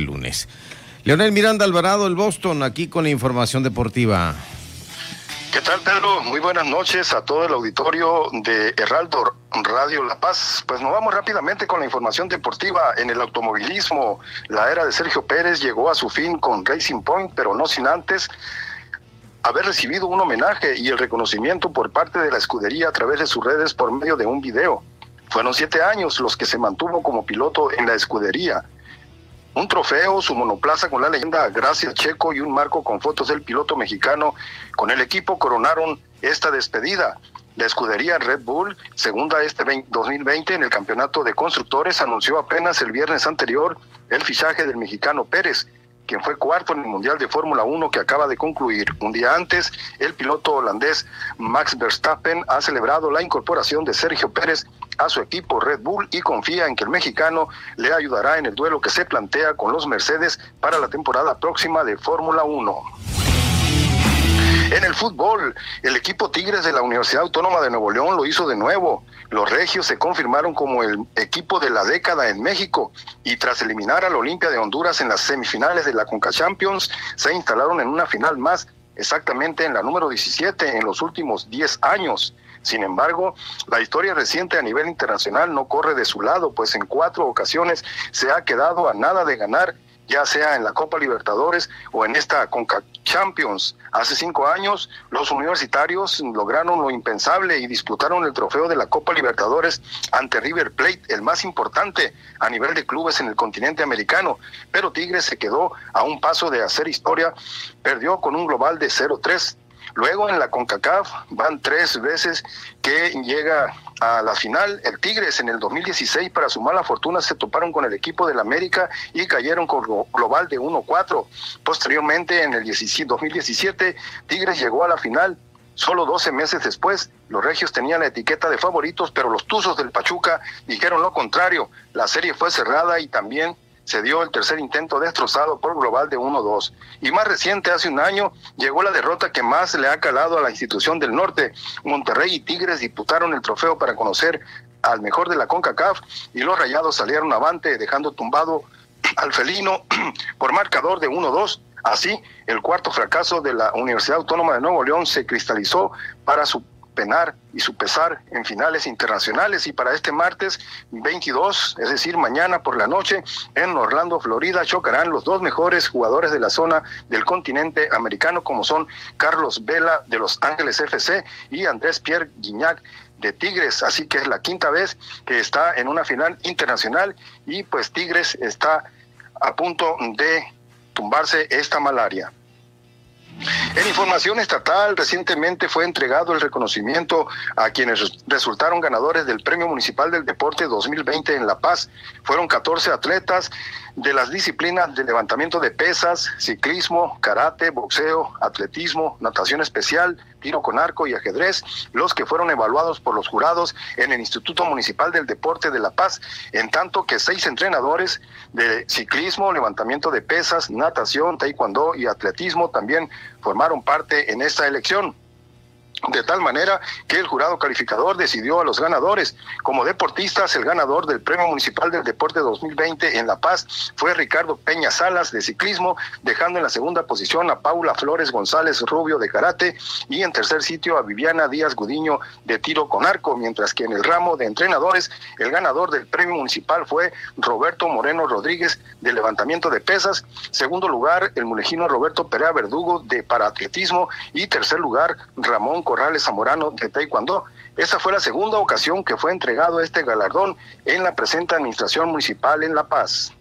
lunes. Leonel Miranda Alvarado, el Boston, aquí con la información deportiva. ¿Qué tal, Pedro? Muy buenas noches a todo el auditorio de Heraldo Radio La Paz. Pues nos vamos rápidamente con la información deportiva. En el automovilismo, la era de Sergio Pérez llegó a su fin con Racing Point, pero no sin antes haber recibido un homenaje y el reconocimiento por parte de la escudería a través de sus redes por medio de un video. Fueron siete años los que se mantuvo como piloto en la escudería un trofeo, su monoplaza con la leyenda Gracias Checo y un marco con fotos del piloto mexicano con el equipo coronaron esta despedida. La escudería Red Bull, segunda este 2020 en el campeonato de constructores, anunció apenas el viernes anterior el fichaje del mexicano Pérez, quien fue cuarto en el Mundial de Fórmula 1 que acaba de concluir. Un día antes, el piloto holandés Max Verstappen ha celebrado la incorporación de Sergio Pérez a su equipo Red Bull y confía en que el mexicano le ayudará en el duelo que se plantea con los Mercedes para la temporada próxima de Fórmula 1. En el fútbol, el equipo Tigres de la Universidad Autónoma de Nuevo León lo hizo de nuevo. Los regios se confirmaron como el equipo de la década en México y tras eliminar al Olimpia de Honduras en las semifinales de la Conca Champions, se instalaron en una final más, exactamente en la número 17 en los últimos 10 años. Sin embargo, la historia reciente a nivel internacional no corre de su lado, pues en cuatro ocasiones se ha quedado a nada de ganar ya sea en la Copa Libertadores o en esta Conca Champions. Hace cinco años, los universitarios lograron lo impensable y disputaron el trofeo de la Copa Libertadores ante River Plate, el más importante a nivel de clubes en el continente americano. Pero Tigres se quedó a un paso de hacer historia, perdió con un global de 0-3 Luego en la CONCACAF van tres veces que llega a la final. El Tigres en el 2016 para su mala fortuna se toparon con el equipo del América y cayeron con global de 1-4. Posteriormente en el 2017 Tigres llegó a la final. Solo 12 meses después, los regios tenían la etiqueta de favoritos, pero los Tuzos del Pachuca dijeron lo contrario. La serie fue cerrada y también se dio el tercer intento destrozado por global de 1-2. Y más reciente, hace un año, llegó la derrota que más le ha calado a la institución del norte. Monterrey y Tigres disputaron el trofeo para conocer al mejor de la CONCACAF y los rayados salieron avante dejando tumbado al felino por marcador de 1-2. Así, el cuarto fracaso de la Universidad Autónoma de Nuevo León se cristalizó para su penar y su pesar en finales internacionales y para este martes 22, es decir, mañana por la noche en Orlando, Florida, chocarán los dos mejores jugadores de la zona del continente americano como son Carlos Vela de Los Ángeles FC y Andrés Pierre Guignac de Tigres, así que es la quinta vez que está en una final internacional y pues Tigres está a punto de tumbarse esta malaria. En información estatal, recientemente fue entregado el reconocimiento a quienes resultaron ganadores del Premio Municipal del Deporte 2020 en La Paz. Fueron 14 atletas de las disciplinas de levantamiento de pesas, ciclismo, karate, boxeo, atletismo, natación especial, tiro con arco y ajedrez, los que fueron evaluados por los jurados en el Instituto Municipal del Deporte de La Paz, en tanto que seis entrenadores de ciclismo, levantamiento de pesas, natación, taekwondo y atletismo también formaron parte en esta elección de tal manera que el jurado calificador decidió a los ganadores. Como deportistas, el ganador del Premio Municipal del Deporte 2020 en La Paz fue Ricardo Peña Salas de ciclismo, dejando en la segunda posición a Paula Flores González Rubio de karate y en tercer sitio a Viviana Díaz Gudiño de tiro con arco, mientras que en el ramo de entrenadores, el ganador del Premio Municipal fue Roberto Moreno Rodríguez de levantamiento de pesas, segundo lugar el mulejino Roberto Perea Verdugo de paraatletismo y tercer lugar Ramón Corrales Zamorano de Taekwondo. Esa fue la segunda ocasión que fue entregado este galardón en la presente administración municipal en La Paz.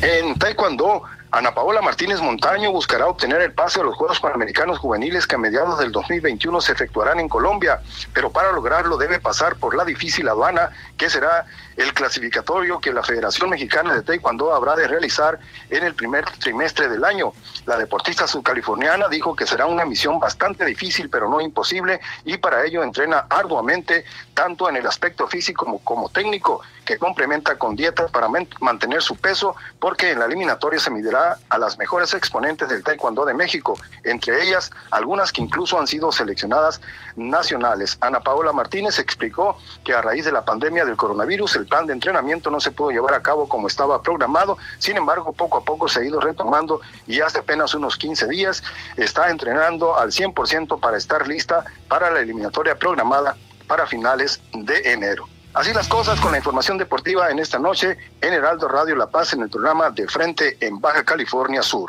En Taekwondo, Ana Paola Martínez Montaño buscará obtener el pase a los Juegos Panamericanos Juveniles que a mediados del 2021 se efectuarán en Colombia, pero para lograrlo debe pasar por la difícil aduana que será el clasificatorio que la Federación Mexicana de Taekwondo habrá de realizar en el primer trimestre del año. La deportista subcaliforniana dijo que será una misión bastante difícil, pero no imposible, y para ello entrena arduamente, tanto en el aspecto físico como, técnico, que complementa con dietas para mantener su peso, porque en la eliminatoria se medirá a las mejores exponentes del Taekwondo de México, entre ellas algunas que incluso han sido seleccionadas nacionales. Ana Paola Martínez explicó que a raíz de la pandemia del coronavirus el plan de entrenamiento no se pudo llevar a cabo como estaba programado, sin embargo poco a poco se ha ido retomando y hace apenas unos 15 días está entrenando al 100% para estar lista para la eliminatoria programada para finales de enero. Así las cosas con la información deportiva en esta noche en Heraldo Radio La Paz en el programa De Frente en Baja California Sur.